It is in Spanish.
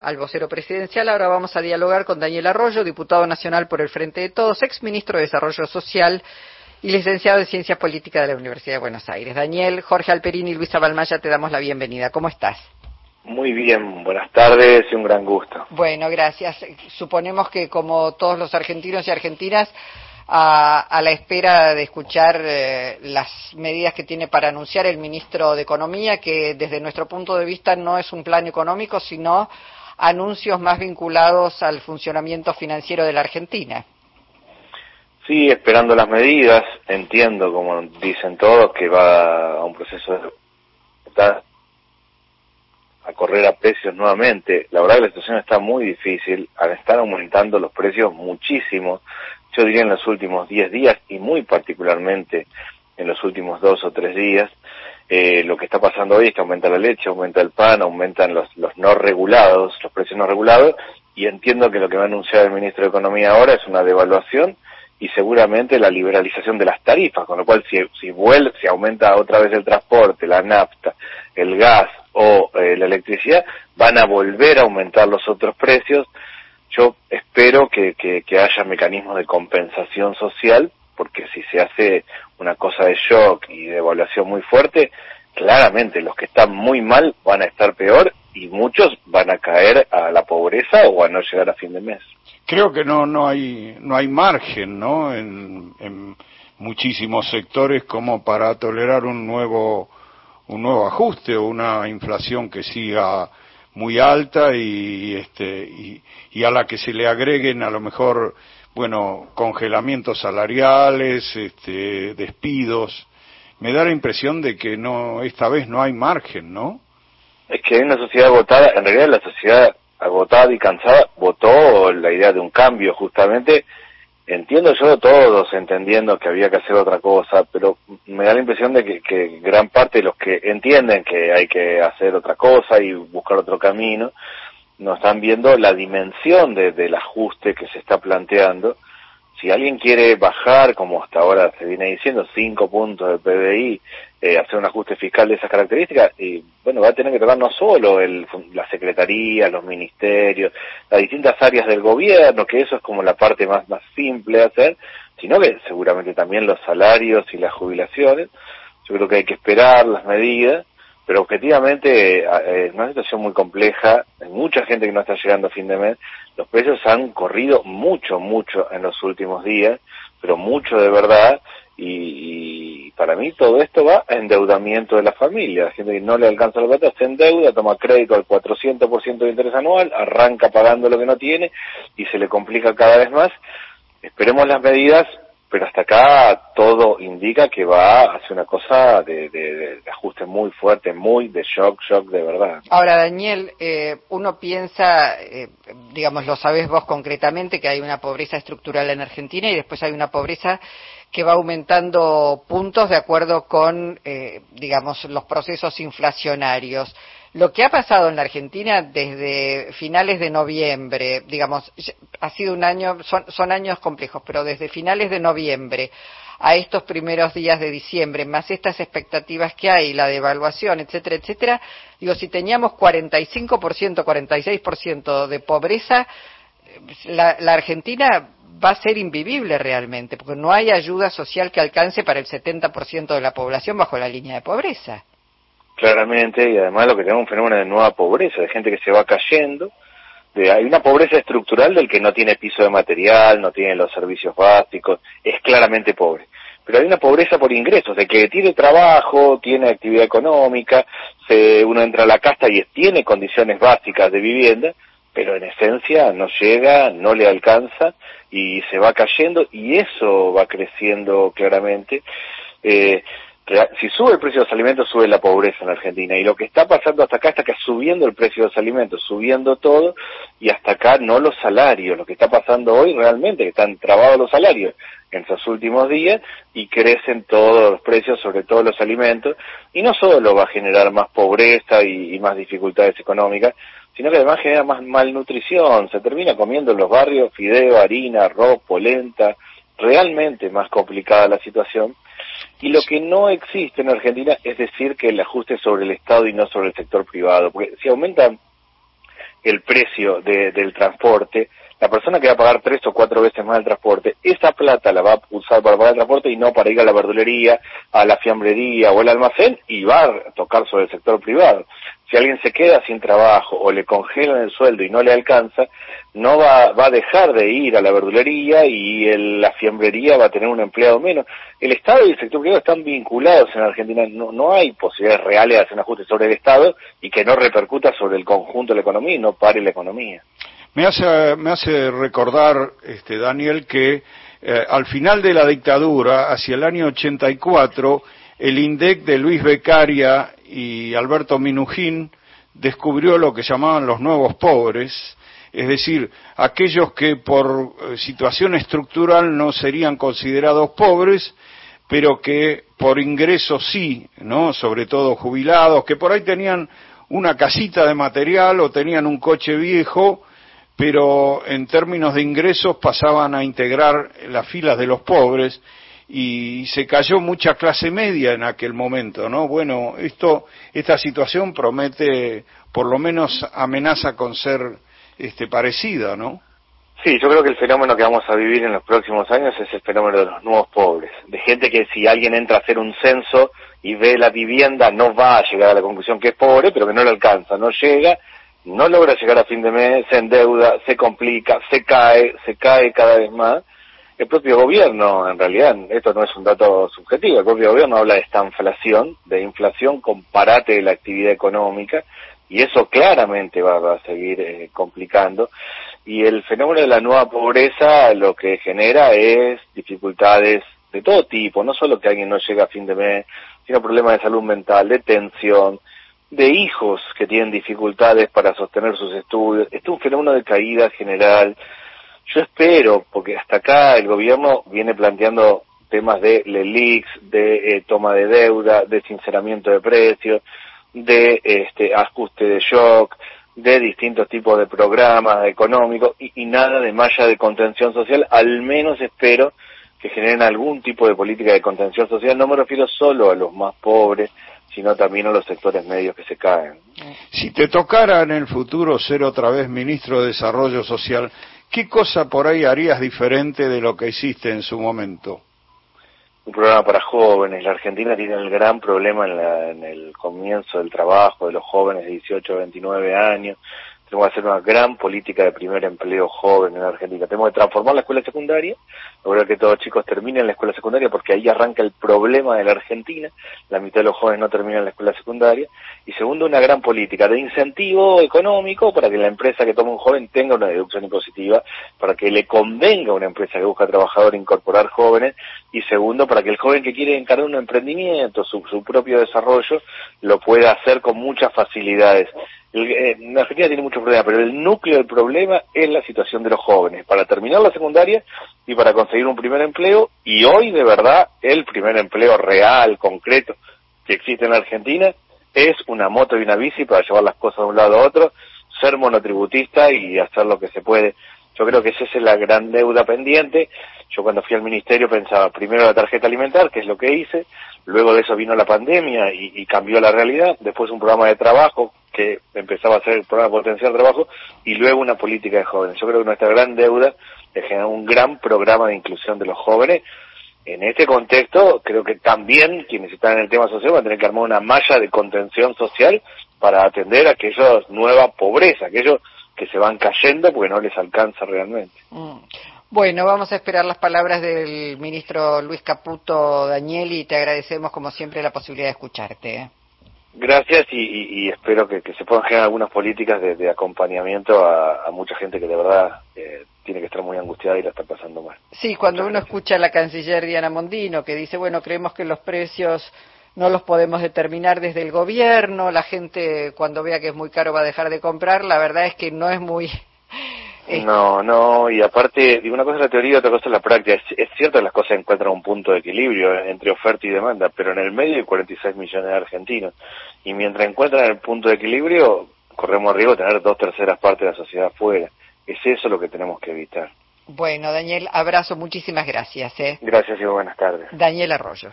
al vocero presidencial. Ahora vamos a dialogar con Daniel Arroyo, diputado nacional por el Frente de Todos, ex ministro de Desarrollo Social y licenciado en Ciencias Políticas de la Universidad de Buenos Aires. Daniel, Jorge Alperini y Luisa Balmaya, te damos la bienvenida. ¿Cómo estás? Muy bien, buenas tardes y un gran gusto. Bueno, gracias. Suponemos que como todos los argentinos y argentinas, a, la espera de escuchar eh, las medidas que tiene para anunciar el ministro de Economía, que desde nuestro punto de vista no es un plan económico, sino anuncios más vinculados al funcionamiento financiero de la Argentina. Sí, esperando las medidas, entiendo, como dicen todos, que va a un proceso de a correr a precios nuevamente. La verdad que la situación está muy difícil, al estar aumentando los precios muchísimo, yo diría en los últimos 10 días y muy particularmente en los últimos dos o tres días, eh, lo que está pasando hoy es que aumenta la leche, aumenta el pan, aumentan los, los no regulados, los precios no regulados, y entiendo que lo que va a anunciar el ministro de Economía ahora es una devaluación y seguramente la liberalización de las tarifas, con lo cual si, si, vuelve, si aumenta otra vez el transporte, la nafta, el gas o eh, la electricidad, van a volver a aumentar los otros precios. Yo espero que, que, que haya mecanismos de compensación social porque si se hace una cosa de shock y de evaluación muy fuerte, claramente los que están muy mal van a estar peor y muchos van a caer a la pobreza o a no llegar a fin de mes. Creo que no no hay no hay margen, ¿no? En, muchísimos sectores como para tolerar un nuevo un nuevo ajuste o una inflación que siga muy alta y este y, y a la que se le agreguen a lo mejor bueno, congelamientos salariales, este, despidos. Me da la impresión de que no, esta vez no hay margen, ¿no? Es que hay una sociedad agotada, en realidad la sociedad agotada y cansada votó la idea de un cambio, justamente. Entiendo yo todos entendiendo que había que hacer otra cosa, pero me da la impresión de que, que gran parte de los que entienden que hay que hacer otra cosa y buscar otro camino, no están viendo la dimensión de, del ajuste que se está planteando. Si alguien quiere bajar, como hasta ahora se viene diciendo, cinco puntos del PBI, eh, hacer un ajuste fiscal de esas características, y bueno, va a tener que tocar no solo el, la Secretaría, los ministerios, las distintas áreas del gobierno, que eso es como la parte más, más simple de hacer, sino que seguramente también los salarios y las jubilaciones. Yo creo que hay que esperar las medidas pero objetivamente eh, es una situación muy compleja, hay mucha gente que no está llegando a fin de mes, los precios han corrido mucho, mucho en los últimos días, pero mucho de verdad, y, para mí todo esto va a endeudamiento de la familia, la gente que no le alcanza la plata se endeuda, toma crédito al 400% de interés anual, arranca pagando lo que no tiene y se le complica cada vez más. Esperemos las medidas pero hasta acá todo indica que va a ser una cosa de, ajuste muy fuerte, muy de shock, shock de verdad. Ahora, Daniel, eh, uno piensa, eh, digamos, lo sabes vos concretamente, que hay una pobreza estructural en Argentina y después hay una pobreza que va aumentando puntos de acuerdo con, eh, digamos, los procesos inflacionarios. Lo que ha pasado en la Argentina desde finales de noviembre, digamos, ha sido un año, son, años complejos, pero desde finales de noviembre a estos primeros días de diciembre, más estas expectativas que hay, la devaluación, etcétera, etcétera, digo, si teníamos 45%, 46% de pobreza, la, la Argentina va a ser invivible realmente, porque no hay ayuda social que alcance para el 70% de la población bajo la línea de pobreza. Claramente, y además lo que tenemos es un fenómeno de nueva pobreza, de gente que se va cayendo. De, hay una pobreza estructural del que no tiene piso de material, no tiene los servicios básicos, es claramente pobre. Pero hay una pobreza por ingresos, de que tiene trabajo, tiene actividad económica, se, uno entra a la casta y tiene condiciones básicas de vivienda, pero en esencia no llega, no le alcanza y se va cayendo y eso va creciendo claramente. Eh, si sube el precio de los alimentos, sube la pobreza en Argentina. Y lo que está pasando hasta acá está que subiendo el precio de los alimentos, subiendo todo, y hasta acá no los salarios. Lo que está pasando hoy realmente, que están trabados los salarios en estos últimos días y crecen todos los precios, sobre todo los alimentos. Y no solo va a generar más pobreza y, más dificultades económicas, sino que además genera más malnutrición. Se termina comiendo en los barrios fideo, harina, arroz, polenta. Realmente más complicada la situación y lo que no existe en Argentina es decir que el ajuste es sobre el Estado y no sobre el sector privado, porque si aumenta el precio del transporte, la persona que va a pagar tres o cuatro veces más el transporte, esa plata la va a usar para pagar el transporte y no para ir a la verdulería, a la fiambrería o al almacén y va a tocar sobre el sector privado. Si alguien se queda sin trabajo o le congelan el sueldo y no le alcanza, no va, va a dejar de ir a la verdulería y la fiambrería va a tener un empleado menos. El Estado y el sector privado están vinculados en Argentina. No, no hay posibilidades reales de hacer un ajuste sobre el Estado y que no repercuta sobre el conjunto de la economía y no pare la economía. Me hace, me hace recordar, este, Daniel, que eh, al final de la dictadura, hacia el año 84, el INDEC de Luis Becaria y Alberto Minujín descubrió lo que llamaban los nuevos pobres, es decir, aquellos que por eh, situación estructural no serían considerados pobres, pero que por ingresos sí, ¿no? Sobre todo jubilados, que por ahí tenían una casita de material o tenían un coche viejo pero en términos de ingresos pasaban a integrar las filas de los pobres y se cayó mucha clase media en aquel momento, ¿no? Bueno, esto, esta situación promete, por lo menos amenaza con ser este, parecida, ¿no? Sí, yo creo que el fenómeno que vamos a vivir en los próximos años es el fenómeno de los nuevos pobres, de gente que si alguien entra a hacer un censo y ve la vivienda no va a llegar a la conclusión que es pobre, pero que no le alcanza, no llega no logra llegar a fin de mes, se endeuda, se complica, se cae, se cae cada vez más. El propio gobierno, en realidad, esto no es un dato subjetivo, el propio gobierno habla de esta inflación, de inflación con parate de la actividad económica, y eso claramente va, a seguir eh, complicando. Y el fenómeno de la nueva pobreza lo que genera es dificultades de todo tipo, no solo que alguien no llega a fin de mes, sino problemas de salud mental, de tensión, de hijos que tienen dificultades para sostener sus estudios. Esto es un fenómeno de caída general. Yo espero, porque hasta acá el gobierno viene planteando temas de LELIX, de eh, toma de deuda, de sinceramiento de precios, de este ajuste de shock, de distintos tipos de programas económicos y, y nada de malla de contención social, al menos espero que generen algún tipo de política de contención social. No me refiero solo a los más pobres, sino también a los sectores medios que se caen. Si te tocara en el futuro ser otra vez ministro de Desarrollo Social, ¿qué cosa por ahí harías diferente de lo que hiciste en su momento? Un programa para jóvenes. La Argentina tiene el gran problema en, en el comienzo del trabajo de los jóvenes de 18 a 29 años, tenemos que hacer una gran política de primer empleo joven en Argentina. Tenemos que transformar la escuela secundaria, lograr que todos los chicos terminen la escuela secundaria porque ahí arranca el problema de la Argentina. La mitad de los jóvenes no terminan la escuela secundaria. Y segundo, una gran política de incentivo económico para que la empresa que toma un joven tenga una deducción impositiva, para que le convenga a una empresa que busca trabajador incorporar jóvenes. Y segundo, para que el joven que quiere encargar un emprendimiento, su, su propio desarrollo, lo pueda hacer con muchas facilidades eh, la Argentina tiene muchos problemas, pero el núcleo del problema es la situación de los jóvenes, para terminar la secundaria y para conseguir un primer empleo, y hoy de verdad el primer empleo real, concreto, que existe en la Argentina, es una moto y una bici para llevar las cosas de un lado a otro, ser monotributista y hacer lo que se puede. Yo creo que esa es la gran deuda pendiente. Yo cuando fui al ministerio pensaba primero la tarjeta alimentar, que es lo que hice, luego de eso vino la pandemia y cambió la realidad, después un programa de trabajo que empezaba a ser el programa potencial de trabajo y luego una política de jóvenes. Yo creo que nuestra gran deuda es generar un gran programa de inclusión de los jóvenes. En este contexto, creo que también quienes están en el tema social van a tener que armar una malla de contención social para atender a aquellos nueva pobreza, aquellos que se van cayendo porque no les alcanza realmente. Mm. Bueno, vamos a esperar las palabras del ministro Luis Caputo Daniel y te agradecemos como siempre la posibilidad de escucharte. Gracias y, espero que, se puedan generar algunas políticas de, acompañamiento a, mucha gente que de verdad eh, tiene que estar muy angustiada y la está pasando mal. Sí, cuando uno escucha a la canciller Diana Mondino que dice, bueno, creemos que los precios no los podemos determinar desde el gobierno, la gente cuando vea que es muy caro va a dejar de comprar, la verdad es que no es muy no, no, y aparte, digo, una cosa es la teoría y otra cosa es la práctica. Es, cierto que las cosas encuentran un punto de equilibrio entre oferta y demanda, pero en el medio hay 46 millones de argentinos. Y mientras encuentran el punto de equilibrio, corremos riesgo de tener dos terceras partes de la sociedad fuera. Es eso lo que tenemos que evitar. Bueno, Daniel, abrazo, muchísimas gracias. ¿eh? Gracias y buenas tardes. Daniel Arroyo.